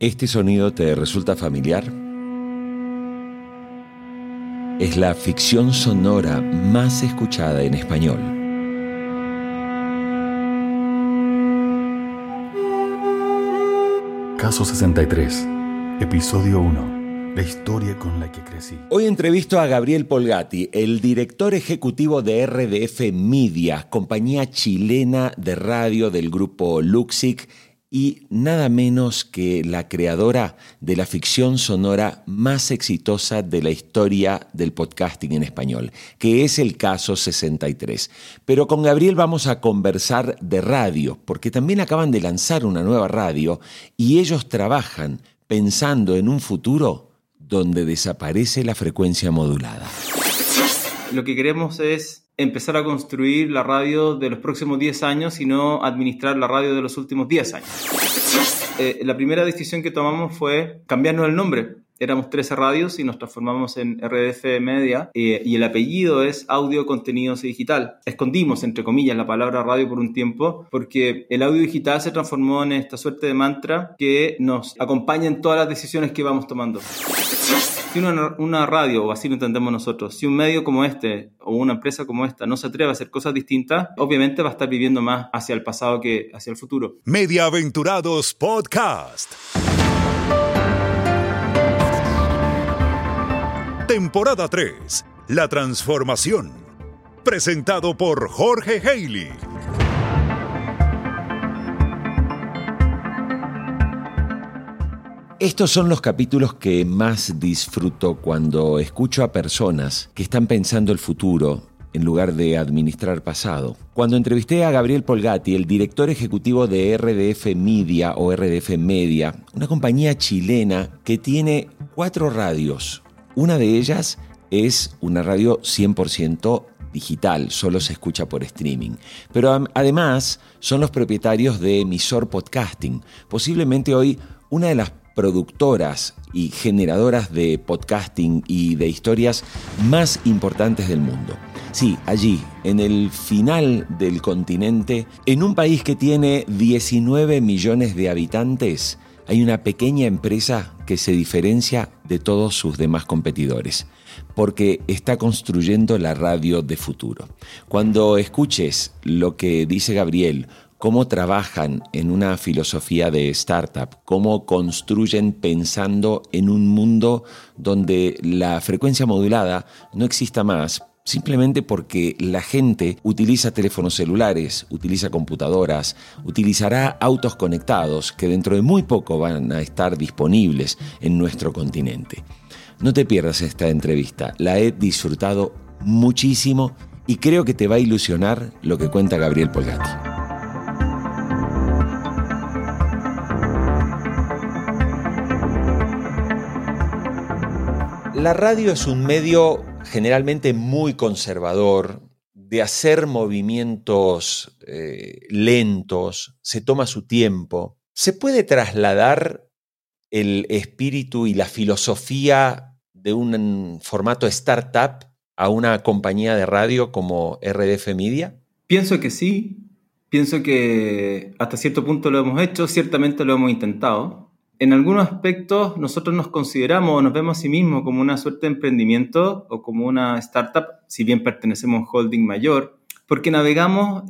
¿Este sonido te resulta familiar? Es la ficción sonora más escuchada en español. Caso 63, episodio 1. La historia con la que crecí. Hoy entrevisto a Gabriel Polgati, el director ejecutivo de RDF Media, compañía chilena de radio del grupo Luxic y nada menos que la creadora de la ficción sonora más exitosa de la historia del podcasting en español, que es el caso 63. Pero con Gabriel vamos a conversar de radio, porque también acaban de lanzar una nueva radio y ellos trabajan pensando en un futuro donde desaparece la frecuencia modulada. Lo que queremos es empezar a construir la radio de los próximos 10 años y no administrar la radio de los últimos 10 años. Eh, la primera decisión que tomamos fue cambiarnos el nombre. Éramos 13 radios y nos transformamos en RDF Media eh, y el apellido es Audio Contenidos Digital. Escondimos, entre comillas, la palabra radio por un tiempo porque el audio digital se transformó en esta suerte de mantra que nos acompaña en todas las decisiones que vamos tomando si una, radio, o así lo entendemos nosotros, si un medio como este o una empresa como esta no se atreve a hacer cosas distintas, obviamente va a estar viviendo más hacia el pasado que hacia el futuro. Media Aventurados Podcast. Temporada 3. La transformación. Presentado por Jorge Haley. Estos son los capítulos que más disfruto cuando escucho a personas que están pensando el futuro en lugar de administrar pasado. Cuando entrevisté a Gabriel Polgati, el director ejecutivo de RDF Media o RDF Media, una compañía chilena que tiene cuatro radios. Una de ellas es una radio 100% digital, solo se escucha por streaming. Pero además son los propietarios de Emisor Podcasting, posiblemente hoy una de las productoras y generadoras de podcasting y de historias más importantes del mundo. Sí, allí, en el final del continente, en un país que tiene 19 millones de habitantes, hay una pequeña empresa que se diferencia de todos sus demás competidores, porque está construyendo la radio de futuro. Cuando escuches lo que dice Gabriel cómo trabajan en una filosofía de startup, cómo construyen pensando en un mundo donde la frecuencia modulada no exista más, simplemente porque la gente utiliza teléfonos celulares, utiliza computadoras, utilizará autos conectados que dentro de muy poco van a estar disponibles en nuestro continente. No te pierdas esta entrevista, la he disfrutado muchísimo y creo que te va a ilusionar lo que cuenta Gabriel Polgati. La radio es un medio generalmente muy conservador, de hacer movimientos eh, lentos, se toma su tiempo. ¿Se puede trasladar el espíritu y la filosofía de un formato startup a una compañía de radio como RDF Media? Pienso que sí, pienso que hasta cierto punto lo hemos hecho, ciertamente lo hemos intentado en algunos aspectos nosotros nos consideramos o nos vemos a sí mismos como una suerte de emprendimiento o como una startup, si bien pertenecemos a un holding mayor, porque navegamos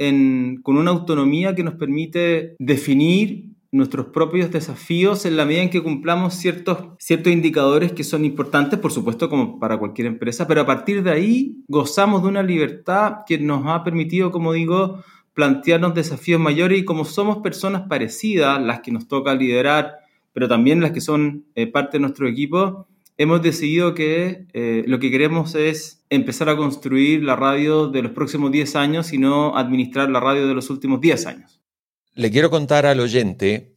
con una autonomía que nos permite definir nuestros propios desafíos en la medida en que cumplamos ciertos, ciertos indicadores que son importantes, por supuesto, como para cualquier empresa, pero a partir de ahí gozamos de una libertad que nos ha permitido, como digo, plantearnos desafíos mayores y como somos personas parecidas, las que nos toca liderar, pero también las que son eh, parte de nuestro equipo, hemos decidido que eh, lo que queremos es empezar a construir la radio de los próximos 10 años y no administrar la radio de los últimos 10 años. Le quiero contar al oyente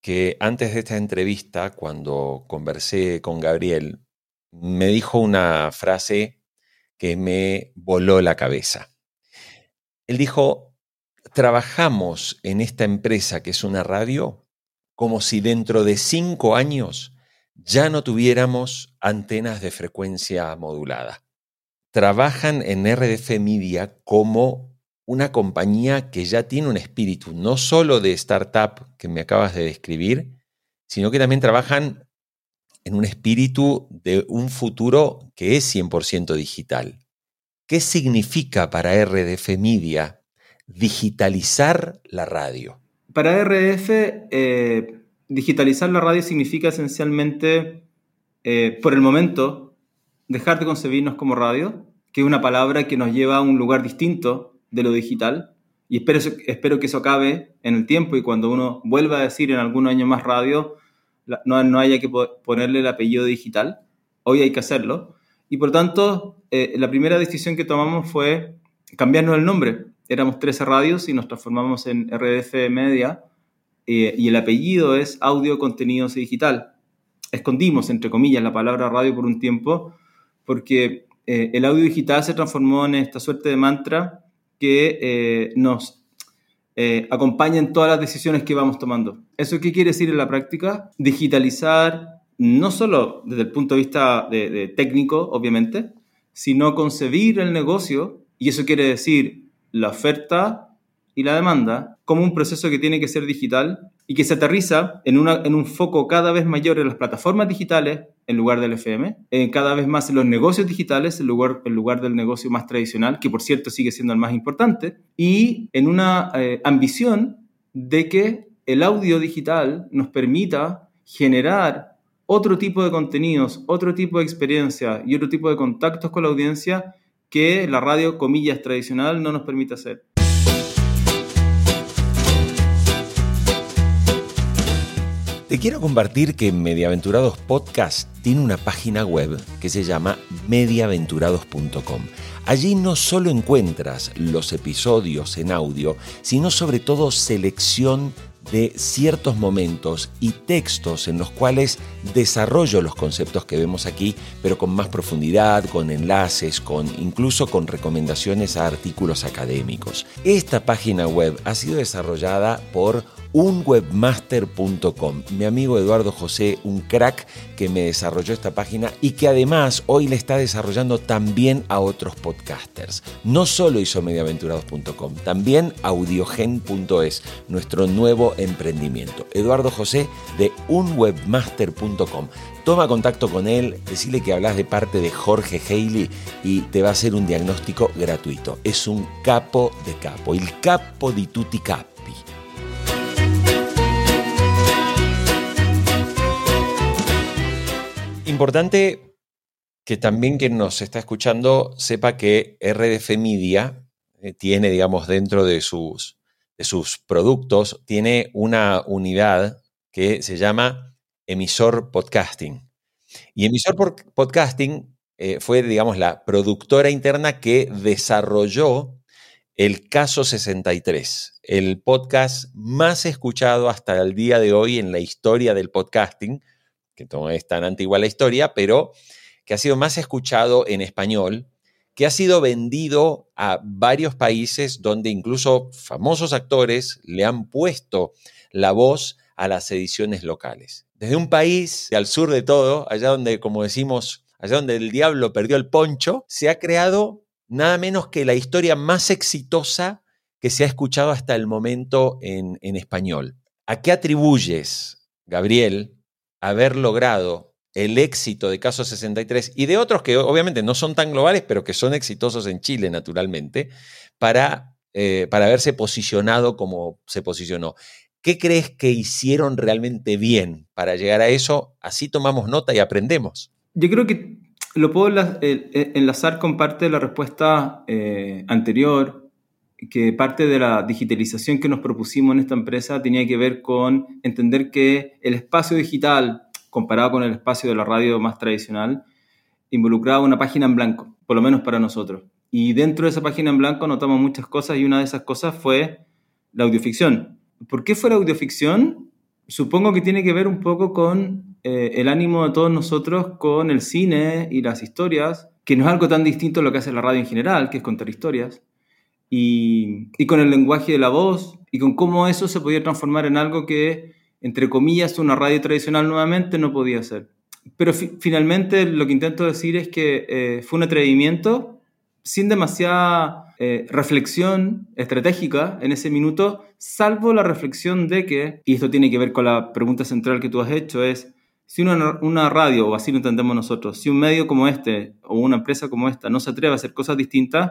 que antes de esta entrevista, cuando conversé con Gabriel, me dijo una frase que me voló la cabeza. Él dijo, trabajamos en esta empresa que es una radio como si dentro de cinco años ya no tuviéramos antenas de frecuencia modulada. Trabajan en RDF Media como una compañía que ya tiene un espíritu no solo de startup que me acabas de describir, sino que también trabajan en un espíritu de un futuro que es 100% digital. ¿Qué significa para RDF Media digitalizar la radio? Para RDF, eh, digitalizar la radio significa esencialmente, eh, por el momento, dejar de concebirnos como radio, que es una palabra que nos lleva a un lugar distinto de lo digital. Y espero, espero que eso acabe en el tiempo y cuando uno vuelva a decir en algún año más radio, no, no haya que ponerle el apellido digital. Hoy hay que hacerlo. Y por tanto, eh, la primera decisión que tomamos fue cambiarnos el nombre. Éramos 13 radios y nos transformamos en RDF Media eh, y el apellido es Audio Contenidos y Digital. Escondimos, entre comillas, la palabra radio por un tiempo porque eh, el audio digital se transformó en esta suerte de mantra que nos eh, acompañen todas las decisiones que vamos tomando. ¿Eso qué quiere decir en la práctica? Digitalizar no solo desde el punto de vista de, técnico, obviamente, sino concebir el negocio, y eso quiere decir la oferta y la demanda, como un proceso que tiene que ser digital y que se aterriza en, una, en un foco cada vez mayor en las plataformas digitales en lugar del FM, en cada vez más en los negocios digitales en lugar, en lugar del negocio más tradicional, que por cierto sigue siendo el más importante, y en una eh, ambición de que el audio digital nos permita generar otro tipo de contenidos, otro tipo de experiencia y otro tipo de contactos con la audiencia que la radio, comillas, tradicional no nos permite hacer. Te quiero compartir que Mediaventurados Podcast tiene una página web que se llama mediaventurados.com. Allí no solo encuentras los episodios en audio, sino sobre todo selección de ciertos momentos y textos en los cuales desarrollo los conceptos que vemos aquí, pero con más profundidad, con enlaces, con incluso con recomendaciones a artículos académicos. Esta página web ha sido desarrollada por unwebmaster.com. Mi amigo Eduardo José, un crack que me desarrolló esta página y que además hoy le está desarrollando también a otros podcasters. No solo hizo mediaventurados.com, también audiogen.es, nuestro nuevo emprendimiento. Eduardo José de unwebmaster.com. Toma contacto con él, decile que hablas de parte de Jorge Haley y te va a hacer un diagnóstico gratuito. Es un capo de capo, el capo di tutti capi. Importante que también quien nos está escuchando sepa que RDF Media eh, tiene, digamos, dentro de sus, de sus productos, tiene una unidad que se llama emisor podcasting. Y emisor podcasting eh, fue, digamos, la productora interna que desarrolló el Caso 63, el podcast más escuchado hasta el día de hoy en la historia del podcasting, no es tan antigua la historia, pero que ha sido más escuchado en español, que ha sido vendido a varios países donde incluso famosos actores le han puesto la voz a las ediciones locales. Desde un país al sur de todo, allá donde, como decimos, allá donde el diablo perdió el poncho, se ha creado nada menos que la historia más exitosa que se ha escuchado hasta el momento en, en español. ¿A qué atribuyes, Gabriel, haber logrado el éxito de Caso 63 y de otros que obviamente no son tan globales, pero que son exitosos en Chile, naturalmente, para, eh, para haberse posicionado como se posicionó. ¿Qué crees que hicieron realmente bien para llegar a eso? Así tomamos nota y aprendemos. Yo creo que lo puedo enlazar con parte de la respuesta eh, anterior, que parte de la digitalización que nos propusimos en esta empresa tenía que ver con entender que el espacio digital, comparado con el espacio de la radio más tradicional, involucraba una página en blanco, por lo menos para nosotros. Y dentro de esa página en blanco notamos muchas cosas y una de esas cosas fue la audioficción. ¿Por qué fue la audioficción? Supongo que tiene que ver un poco con eh, el ánimo de todos nosotros con el cine y las historias, que no es algo tan distinto a lo que hace la radio en general, que es contar historias y, con el lenguaje de la voz y con cómo eso se podía transformar en algo que, entre comillas, una radio tradicional nuevamente no podía hacer. Pero finalmente lo que intento decir es que eh, fue un atrevimiento sin demasiada eh, reflexión estratégica en ese minuto, salvo la reflexión de que, y esto tiene que ver con la pregunta central que tú has hecho, es si una, una, radio, o así lo entendemos nosotros, si un medio como este o una empresa como esta no se atreve a hacer cosas distintas,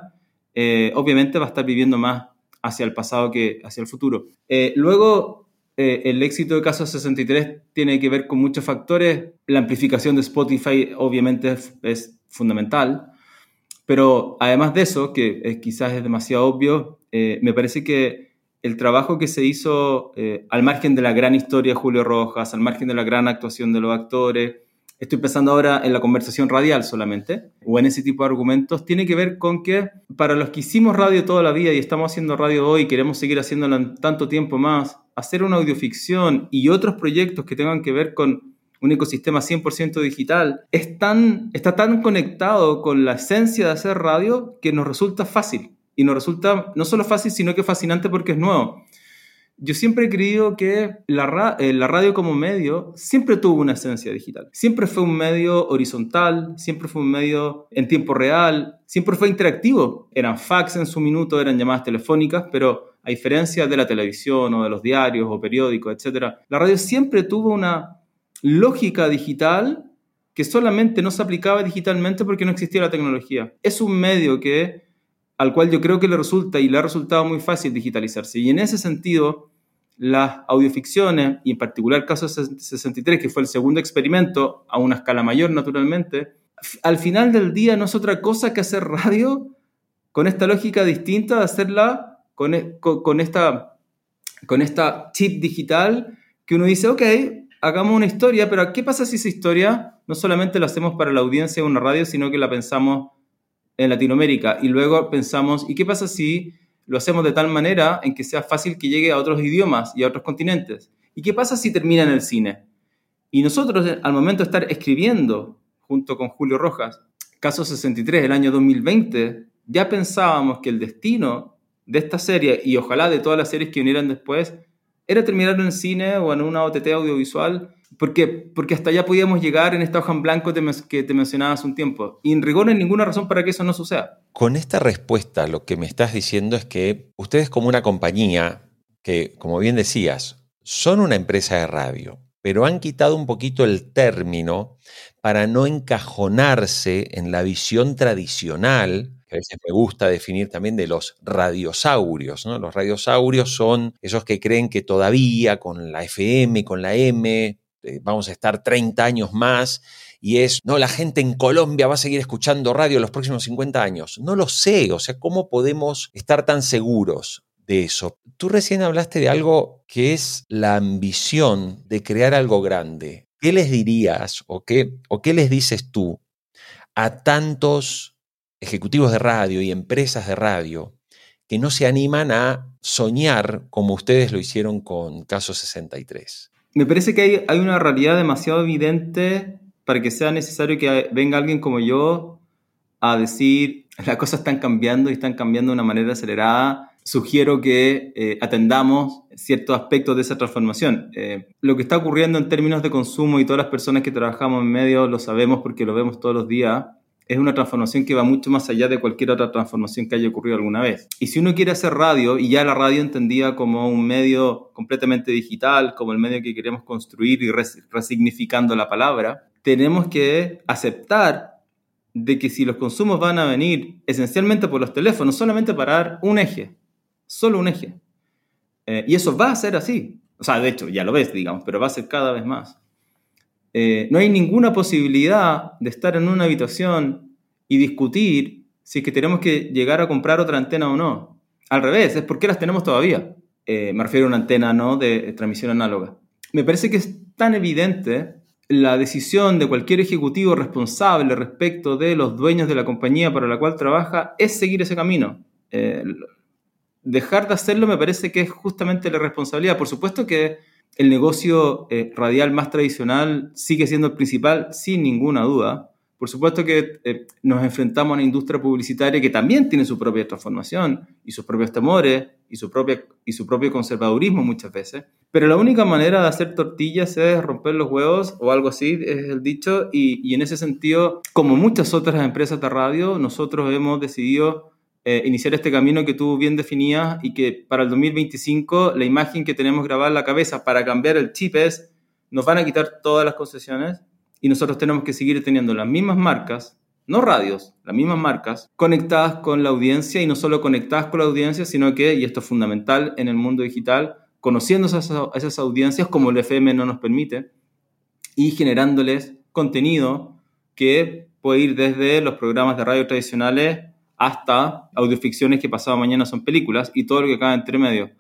eh, obviamente va a estar viviendo más hacia el pasado que hacia el futuro. Eh, luego, el éxito de Caso 63 tiene que ver con muchos factores. La amplificación de Spotify obviamente es, fundamental. Pero además de eso, que quizás es demasiado obvio, eh, me parece que el trabajo que se hizo eh, al margen de la gran historia de Julio Rojas, al margen de la gran actuación de los actores, estoy pensando ahora en la conversación radial solamente, o en ese tipo de argumentos, tiene que ver con que para los que hicimos radio toda la vida y estamos haciendo radio hoy, queremos seguir haciéndolo tanto tiempo más, hacer una audioficción y otros proyectos que tengan que ver con un ecosistema 100% digital, es tan, está tan conectado con la esencia de hacer radio que nos resulta fácil. Y nos resulta no solo fácil, sino que fascinante porque es nuevo. Yo siempre he creído que la, eh, la, radio como medio siempre tuvo una esencia digital. Siempre fue un medio horizontal, siempre fue un medio en tiempo real, siempre fue interactivo. Eran fax en su minuto, eran llamadas telefónicas, pero a diferencia de la televisión o de los diarios o periódicos, etc., la radio siempre tuvo una lógica digital que solamente no se aplicaba digitalmente porque no existía la tecnología. Es un medio que, al cual yo creo que le resulta y le ha resultado muy fácil digitalizarse. Y en ese sentido, las audioficciones, y en particular el caso 63, que fue el segundo experimento, a una escala mayor naturalmente, al final del día no es otra cosa que hacer radio con esta lógica distinta de hacerla con, e, con, esta, con esta chip digital que uno dice, ok, hagamos una historia, pero ¿qué pasa si esa historia no solamente la hacemos para la audiencia de una radio, sino que la pensamos en Latinoamérica? Y luego pensamos, ¿y qué pasa si lo hacemos de tal manera en que sea fácil que llegue a otros idiomas y a otros continentes? ¿Y qué pasa si termina en el cine? Y nosotros, al momento de estar escribiendo, junto con Julio Rojas, Caso 63 del año 2020, ya pensábamos que el destino de esta serie, y ojalá de todas las series que vinieran después, era terminar en el cine o en una OTT audiovisual, porque, porque hasta allá podíamos llegar en esta hoja en blanco que te mencionaba hace un tiempo. Y en rigor no hay ninguna razón para que eso no suceda. Con esta respuesta lo que me estás diciendo es que ustedes como una compañía que, como bien decías, son una empresa de radio, pero han quitado un poquito el término para no encajonarse en la visión tradicional que a veces me gusta definir también de los radiosaurios. ¿no? Los radiosaurios son esos que creen que todavía con la FM, con la M, eh, vamos a estar 30 años más y es, no, la gente en Colombia va a seguir escuchando radio los próximos 50 años. No lo sé, o sea, ¿cómo podemos estar tan seguros de eso? Tú recién hablaste de algo que es la ambición de crear algo grande. ¿Qué les dirías o qué, o qué les dices tú a tantos ejecutivos de radio y empresas de radio que no se animan a soñar como ustedes lo hicieron con Caso 63. Me parece que hay, una realidad demasiado evidente para que sea necesario que venga alguien como yo a decir las cosas están cambiando y están cambiando de una manera acelerada. Sugiero que eh, atendamos ciertos aspectos de esa transformación. Eh, lo que está ocurriendo en términos de consumo y todas las personas que trabajamos en medio lo sabemos porque lo vemos todos los días es una transformación que va mucho más allá de cualquier otra transformación que haya ocurrido alguna vez. Y si uno quiere hacer radio, y ya la radio entendida como un medio completamente digital, como el medio que queremos construir y resignificando la palabra, tenemos que aceptar de que si los consumos van a venir esencialmente por los teléfonos, solamente para dar un eje, solo un eje. Eh, y eso va a ser así. O sea, de hecho, ya lo ves, digamos, pero va a ser cada vez más. Eh, no hay ninguna posibilidad de estar en una habitación y discutir si es que tenemos que llegar a comprar otra antena o no. Al revés, es porque las tenemos todavía. Eh, me refiero a una antena no de transmisión análoga. Me parece que es tan evidente la decisión de cualquier ejecutivo responsable respecto de los dueños de la compañía para la cual trabaja es seguir ese camino. Eh, dejar de hacerlo me parece que es justamente la responsabilidad. Por supuesto que el negocio eh, radial más tradicional sigue siendo el principal, sin ninguna duda, Por supuesto que eh, nos enfrentamos a una industria publicitaria que también tiene su propia transformación y sus propios temores y su, propia, y su propio conservadurismo muchas veces. Pero la única manera de hacer tortillas es romper los huevos o algo así, es el dicho. Y, y en ese sentido, como muchas otras empresas de radio, nosotros hemos decidido eh, iniciar este camino que tú bien definías y que para el 2025 la imagen que tenemos grabada en la cabeza para cambiar el chip es, nos van a quitar todas las concesiones y nosotros tenemos que seguir teniendo las mismas marcas, no radios, las mismas marcas, conectadas con la audiencia y no solo conectadas con la audiencia, sino que, y esto es fundamental en el mundo digital, conociendo esas, esas audiencias como el FM no nos permite y generándoles contenido que puede ir desde los programas de radio tradicionales hasta audioficciones que pasado mañana son películas y todo lo que cae entre medio.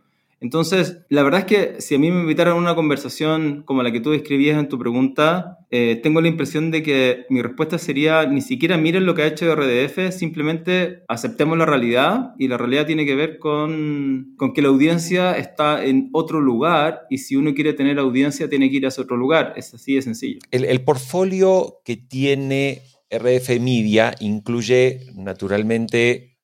Entonces, la verdad es que si a mí me invitaran a una conversación como la que tú describías en tu pregunta, eh, tengo la impresión de que mi respuesta sería ni siquiera miren lo que ha hecho RDF, simplemente aceptemos la realidad y la realidad tiene que ver con, con que la audiencia está en otro lugar y si uno quiere tener audiencia tiene que ir a ese otro lugar. Es así de sencillo. El, el portfolio que tiene RF Media incluye naturalmente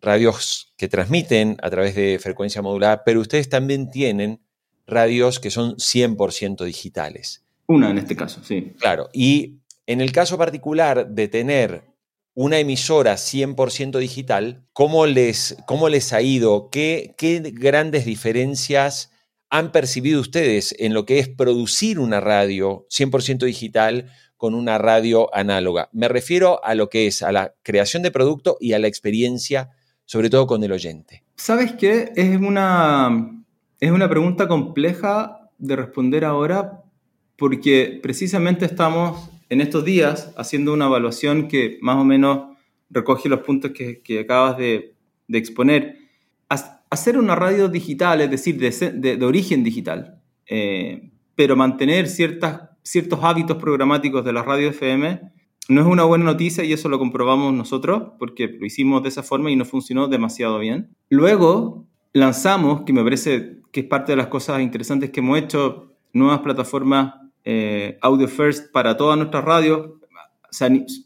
radios que transmiten a través de frecuencia modulada, pero ustedes también tienen radios que son 100% digitales. Una en este caso, sí. Claro, y en el caso particular de tener una emisora 100% digital, ¿cómo les, cómo les ha ido? ¿Qué, ¿Qué grandes diferencias han percibido ustedes en lo que es producir una radio 100% digital con una radio análoga. Me refiero a lo que es a la creación de producto y a la experiencia, sobre todo con el oyente. ¿Sabes qué? Es una, es una pregunta compleja de responder ahora porque precisamente estamos en estos días haciendo una evaluación que más o menos recoge los puntos que, acabas de, exponer. Hacer una radio digital, es decir, de, origen digital, eh, pero mantener ciertas ciertos hábitos programáticos de la radio FM no es una buena noticia y eso lo comprobamos nosotros porque lo hicimos de esa forma y no funcionó demasiado bien. Luego lanzamos, que me parece que es parte de las cosas interesantes que hemos hecho, nuevas plataformas eh, Audio First para todas nuestras radios.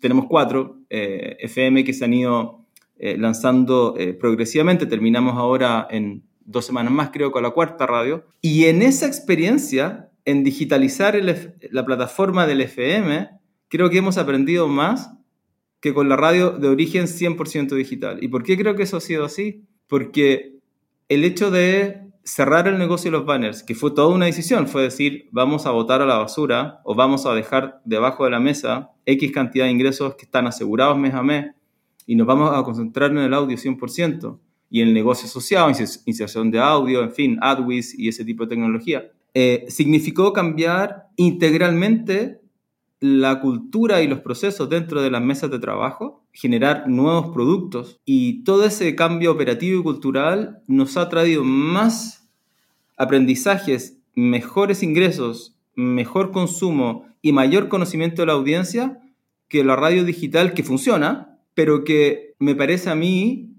tenemos cuatro eh, FM que se han ido eh, lanzando progresivamente. Terminamos ahora en dos semanas más, creo, con la cuarta radio. Y en esa experiencia en digitalizar la plataforma del FM, creo que hemos aprendido más que con la radio de origen 100% digital. ¿Y por qué creo que eso ha sido así? Porque el hecho de cerrar el negocio de los banners, que fue toda una decisión, fue decir, vamos a botar a la basura o vamos a dejar debajo de la mesa X cantidad de ingresos que están asegurados mes a mes y nos vamos a concentrar en el audio 100% y en el negocio asociado, inserción de audio, en fin, AdWiz y ese tipo de tecnología. Eh, significó cambiar integralmente la cultura y los procesos dentro de las mesas de trabajo, generar nuevos productos y todo ese cambio operativo y cultural nos ha traído más aprendizajes, mejores ingresos, mejor consumo y mayor conocimiento de la audiencia que la radio digital que funciona, pero que me parece a mí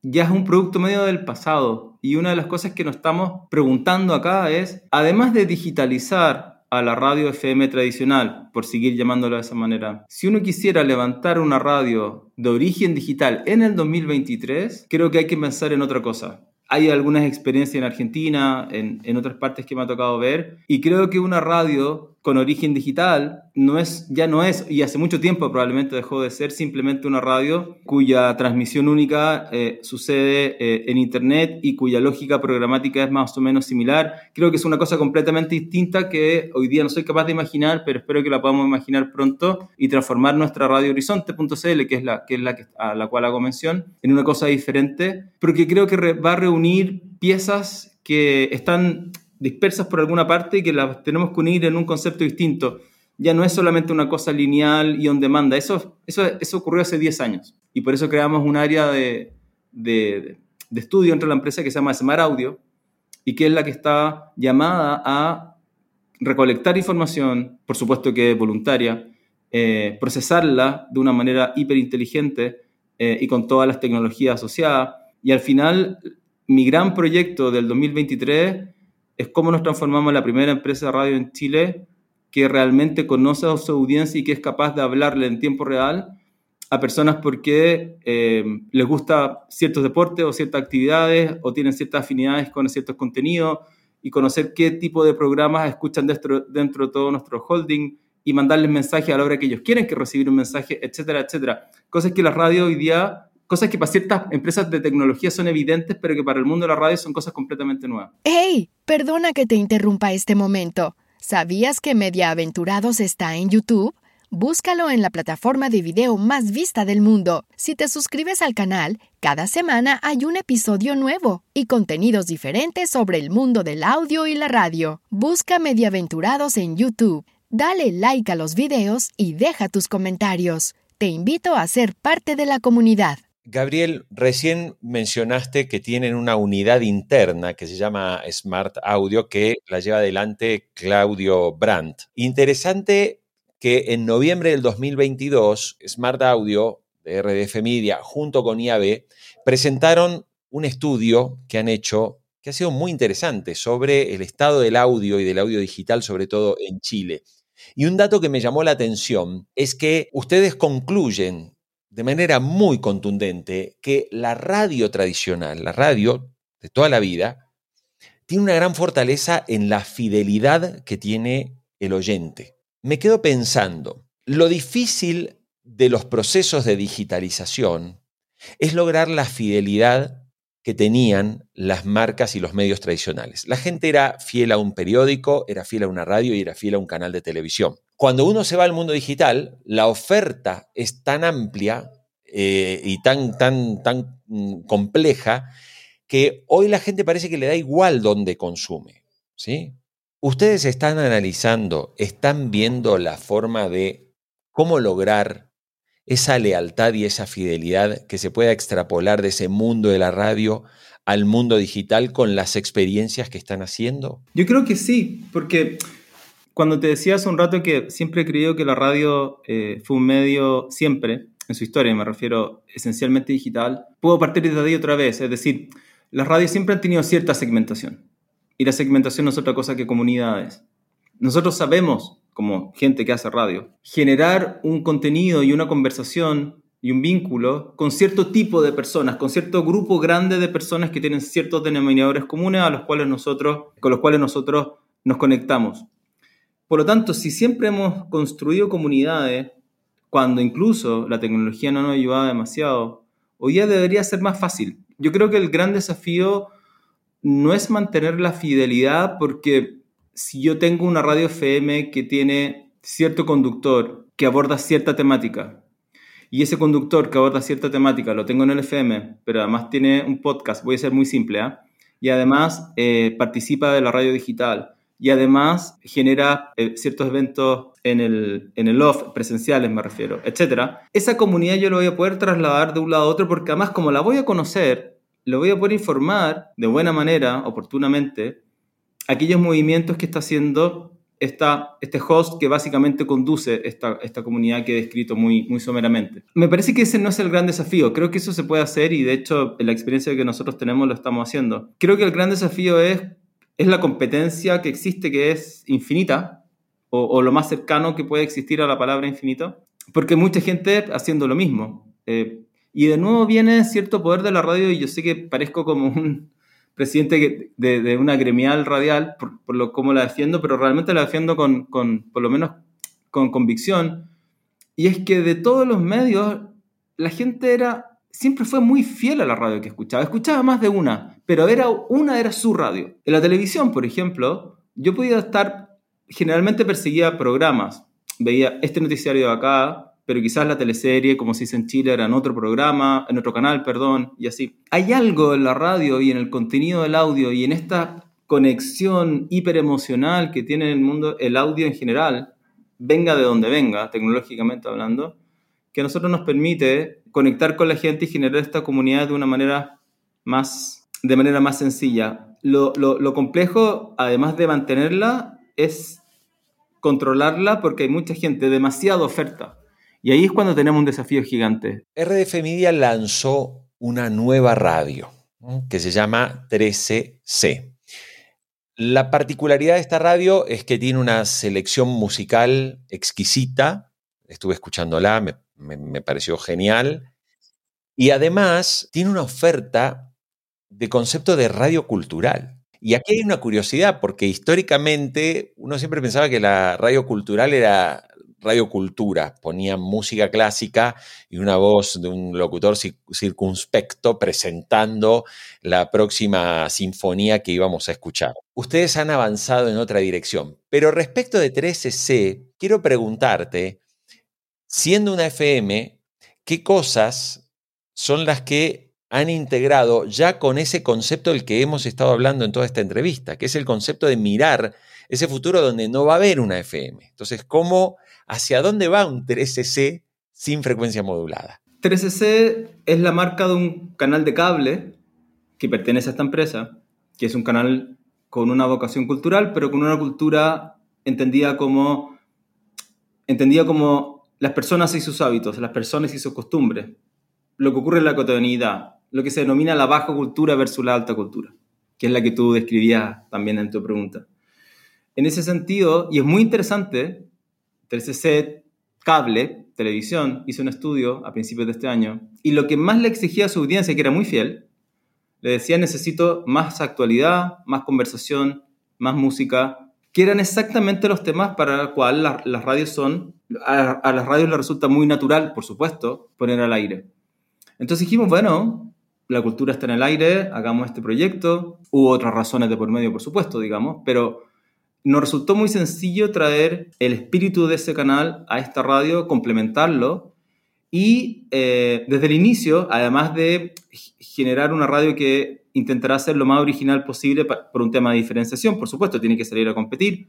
ya es un producto medio del pasado. Y una de las cosas que nos estamos preguntando acá es, además de digitalizar a la radio FM tradicional, por seguir llamándolo de esa manera, si uno quisiera levantar una radio de origen digital en el 2023, creo que hay que pensar en otra cosa. Hay algunas experiencias en Argentina, en, en otras partes que me ha tocado ver, y creo que una radio con origen digital no es, ya no es, y hace mucho tiempo probablemente dejó de ser simplemente una radio cuya transmisión única eh, sucede eh, en Internet y cuya lógica programática es más o menos similar. Creo que es una cosa completamente distinta que hoy día no soy capaz de imaginar, pero espero que la podamos imaginar pronto y transformar nuestra radio horizonte.cl, que es la, que es la que, a la cual hago mención, en una cosa diferente, porque creo que va a reunir piezas que están dispersas por alguna parte y que las tenemos que unir en un concepto distinto. Ya no es solamente una cosa lineal y on demand. Eso, eso, eso ocurrió hace 10 años. Y por eso creamos un área de, de, de estudio entre la empresa que se llama Smart Audio y que es la que está llamada a recolectar información, por supuesto que voluntaria, eh, procesarla de una manera hiperinteligente eh, y con todas las tecnologías asociadas. Y al final, mi gran proyecto del 2023 es cómo nos transformamos en la primera empresa de radio en Chile que realmente conoce a su audiencia y que es capaz de hablarle en tiempo real a personas porque eh, les gusta ciertos deportes o ciertas actividades o tienen ciertas afinidades con ciertos contenidos y conocer qué tipo de programas escuchan dentro, de todo nuestro holding y mandarles mensajes a la hora que ellos quieren que recibir un mensaje, etcétera, etcétera. Cosas que la radio hoy día, cosas que para ciertas empresas de tecnología son evidentes, pero que para el mundo de la radio son cosas completamente nuevas. ¡Hey! Perdona que te interrumpa este momento. ¿Sabías que Media Aventurados está en YouTube? Búscalo en la plataforma de video más vista del mundo. Si te suscribes al canal, cada semana hay un episodio nuevo y contenidos diferentes sobre el mundo del audio y la radio. Busca Mediaventurados en YouTube. Dale like a los videos y deja tus comentarios. Te invito a ser parte de la comunidad. Gabriel, recién mencionaste que tienen una unidad interna que se llama Smart Audio que la lleva adelante Claudio Brandt. Interesante que en noviembre del 2022 Smart Audio de RDF Media junto con IAB presentaron un estudio que han hecho que ha sido muy interesante sobre el estado del audio y del audio digital, sobre todo en Chile. Y un dato que me llamó la atención es que ustedes concluyen de manera muy contundente que la radio tradicional, la radio de toda la vida, tiene una gran fortaleza en la fidelidad que tiene el oyente me quedo pensando, lo difícil de los procesos de digitalización es lograr la fidelidad que tenían las marcas y los medios tradicionales. La gente era fiel a un periódico, era fiel a una radio y era fiel a un canal de televisión. Cuando uno se va al mundo digital, la oferta es tan amplia eh, y tan, tan, tan mm, compleja que hoy la gente parece que le da igual dónde consume. ¿sí? Ustedes están analizando, están viendo la forma de cómo lograr esa lealtad y esa fidelidad que se pueda extrapolar de ese mundo de la radio al mundo digital con las experiencias que están haciendo? Yo creo que sí, porque cuando te decía hace un rato que siempre he creído que la radio eh, fue un medio, siempre, en su historia, me refiero esencialmente digital, puedo partir de ahí otra vez, es decir, las radios siempre han tenido cierta segmentación. Y la segmentación no es otra cosa que comunidades. Nosotros sabemos, como gente que hace radio, generar un contenido y una conversación y un vínculo con cierto tipo de personas, con cierto grupo grande de personas que tienen ciertos denominadores comunes a los cuales nosotros, con los cuales nosotros nos conectamos. Por lo tanto, si siempre hemos construido comunidades, cuando incluso la tecnología no nos ayudaba demasiado, hoy día debería ser más fácil. Yo creo que el gran desafío no es mantener la fidelidad porque si yo tengo una radio FM que tiene cierto conductor que aborda cierta temática y ese conductor que aborda cierta temática lo tengo en el FM, pero además tiene un podcast, voy a ser muy simple, ¿ah? y además eh, participa de la radio digital y además genera eh, ciertos eventos en el, en el off, presenciales me refiero, etc. Esa comunidad yo lo voy a poder trasladar de un lado a otro porque además como la voy a conocer, lo voy a poder informar de buena manera, oportunamente, aquellos movimientos que está haciendo esta, este host que básicamente conduce esta, esta comunidad que he descrito muy, muy someramente. Me parece que ese no es el gran desafío, creo que eso se puede hacer y de hecho en la experiencia que nosotros tenemos lo estamos haciendo. Creo que el gran desafío es, es la competencia que existe, que es infinita, o, lo más cercano que puede existir a la palabra infinito, porque mucha gente haciendo lo mismo. Eh, y de nuevo viene cierto poder de la radio y yo sé que parezco como un presidente de, una gremial radial por, lo como la defiendo, pero realmente la defiendo con, por lo menos con convicción. Y es que de todos los medios, la gente era, siempre fue muy fiel a la radio que escuchaba. Escuchaba más de una, pero era, una era su radio. En la televisión, por ejemplo, yo podía estar, generalmente perseguía programas. Veía este noticiario de acá, pero quizás la teleserie, como se dice en Chile, era en otro programa, en otro canal, perdón, y así. Hay algo en la radio y en el contenido del audio y en esta conexión hiperemocional que tiene el mundo, el audio en general, venga de donde venga, tecnológicamente hablando, que a nosotros nos permite conectar con la gente y generar esta comunidad de una manera más, de manera más sencilla. Lo, lo, complejo, además de mantenerla, es controlarla porque hay mucha gente, demasiada oferta. Y ahí es cuando tenemos un desafío gigante. RDF Media lanzó una nueva radio que se llama 13C. La particularidad de esta radio es que tiene una selección musical exquisita. Estuve escuchándola, me, me pareció genial. Y además tiene una oferta de concepto de radio cultural. Y aquí hay una curiosidad, porque históricamente uno siempre pensaba que la radio cultural era radio cultura, ponía música clásica y una voz de un locutor circunspecto presentando la próxima sinfonía que íbamos a escuchar. Ustedes han avanzado en otra dirección, pero respecto de 13C, quiero preguntarte, siendo una FM, ¿qué cosas son las que han integrado ya con ese concepto del que hemos estado hablando en toda esta entrevista, que es el concepto de mirar ese futuro donde no va a haber una FM. Entonces, ¿cómo, hacia dónde va un 13C sin frecuencia modulada? 13C es la marca de un canal de cable que pertenece a esta empresa, que es un canal con una vocación cultural, pero con una cultura entendida como, entendida como las personas y sus hábitos, las personas y sus costumbres, lo que ocurre en la cotidianidad, lo que se denomina la baja cultura versus la alta cultura, que es la que tú describías también en tu pregunta. En ese sentido, y es muy interesante, 13C Cable, televisión, hizo un estudio a principios de este año, y lo que más le exigía a su audiencia, que era muy fiel, le decía necesito más actualidad, más conversación, más música, que eran exactamente los temas para los cuales las, radios son, a, a las radios les resulta muy natural, por supuesto, poner al aire. Entonces dijimos, bueno, la cultura está en el aire, hagamos este proyecto. Hubo otras razones de por medio, por supuesto, digamos, pero nos resultó muy sencillo traer el espíritu de ese canal a esta radio, complementarlo y eh, desde el inicio, además de generar una radio que intentará ser lo más original posible por un tema de diferenciación, por supuesto, tiene que salir a competir.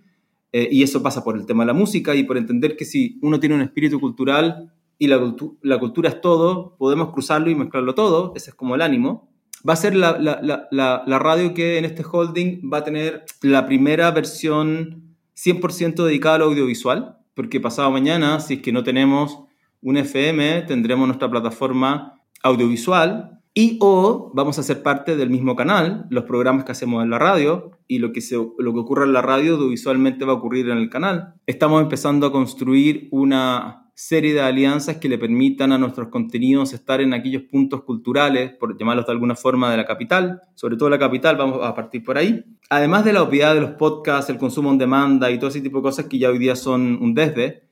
Eh, y eso pasa por el tema de la música y por entender que si uno tiene un espíritu cultural y la, la, cultura es todo, podemos cruzarlo y mezclarlo todo, ese es como el ánimo. Va a ser la, la, la radio que en este holding va a tener la primera versión 100% dedicada al audiovisual, porque pasado mañana, si es que no tenemos un FM, tendremos nuestra plataforma audiovisual y o vamos a ser parte del mismo canal, los programas que hacemos en la radio y lo que, se, lo que ocurra en la radio audiovisualmente va a ocurrir en el canal. Estamos empezando a construir una serie de alianzas que le permitan a nuestros contenidos estar en aquellos puntos culturales, por llamarlos de alguna forma, de la capital, sobre todo la capital, vamos a partir por ahí. Además de la obviedad de los podcasts, el consumo en demanda y todo ese tipo de cosas que ya hoy día son un desde,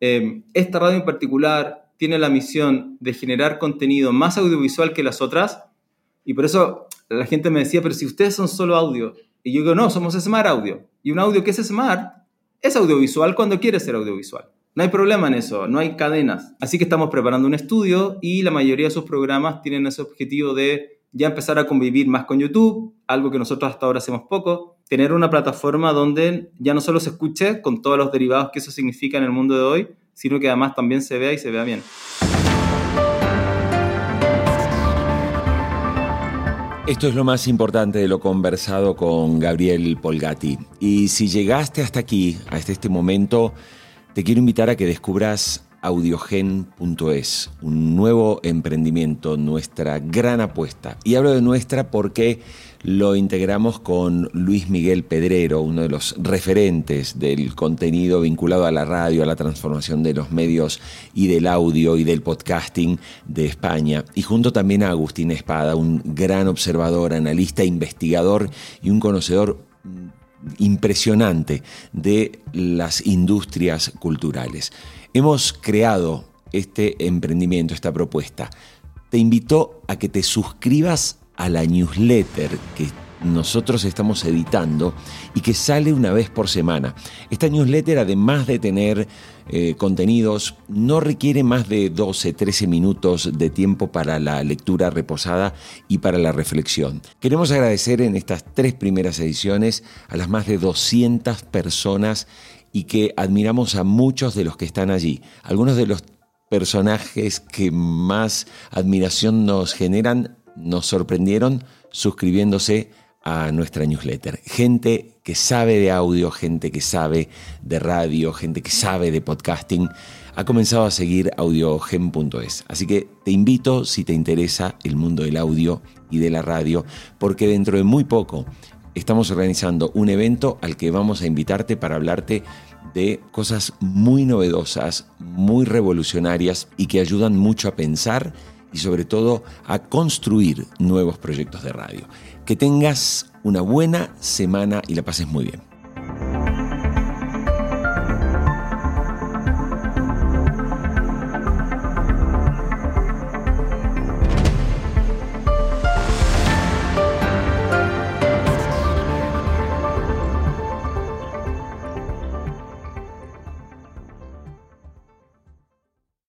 eh, esta radio en particular tiene la misión de generar contenido más audiovisual que las otras, y por eso la gente me decía, pero si ustedes son solo audio, y yo digo, no, somos Smart Audio, y un audio que es Smart es audiovisual cuando quiere ser audiovisual. No hay problema en eso, no hay cadenas. Así que estamos preparando un estudio y la mayoría de sus programas tienen ese objetivo de ya empezar a convivir más con YouTube, algo que nosotros hasta ahora hacemos poco, tener una plataforma donde ya no solo se escuche con todos los derivados que eso significa en el mundo de hoy, sino que además también se vea y se vea bien. Esto es lo más importante de lo conversado con Gabriel Polgati. Y si llegaste hasta aquí, hasta este momento, te quiero invitar a que descubras audiogen.es, un nuevo emprendimiento, nuestra gran apuesta. Y hablo de nuestra porque lo integramos con Luis Miguel Pedrero, uno de los referentes del contenido vinculado a la radio, a la transformación de los medios y del audio y del podcasting de España. Y junto también a Agustín Espada, un gran observador, analista, investigador y un conocedor impresionante de las industrias culturales. Hemos creado este emprendimiento, esta propuesta. Te invito a que te suscribas a la newsletter que nosotros estamos editando y que sale una vez por semana. Esta newsletter, además de tener eh, contenidos, no requiere más de 12, 13 minutos de tiempo para la lectura reposada y para la reflexión. Queremos agradecer en estas tres primeras ediciones a las más de 200 personas y que admiramos a muchos de los que están allí. Algunos de los personajes que más admiración nos generan nos sorprendieron suscribiéndose a nuestra newsletter. Gente que sabe de audio, gente que sabe de radio, gente que sabe de podcasting, ha comenzado a seguir audiogen.es. Así que te invito si te interesa el mundo del audio y de la radio, porque dentro de muy poco estamos organizando un evento al que vamos a invitarte para hablarte de cosas muy novedosas, muy revolucionarias y que ayudan mucho a pensar y sobre todo a construir nuevos proyectos de radio. Que tengas una buena semana y la pases muy bien.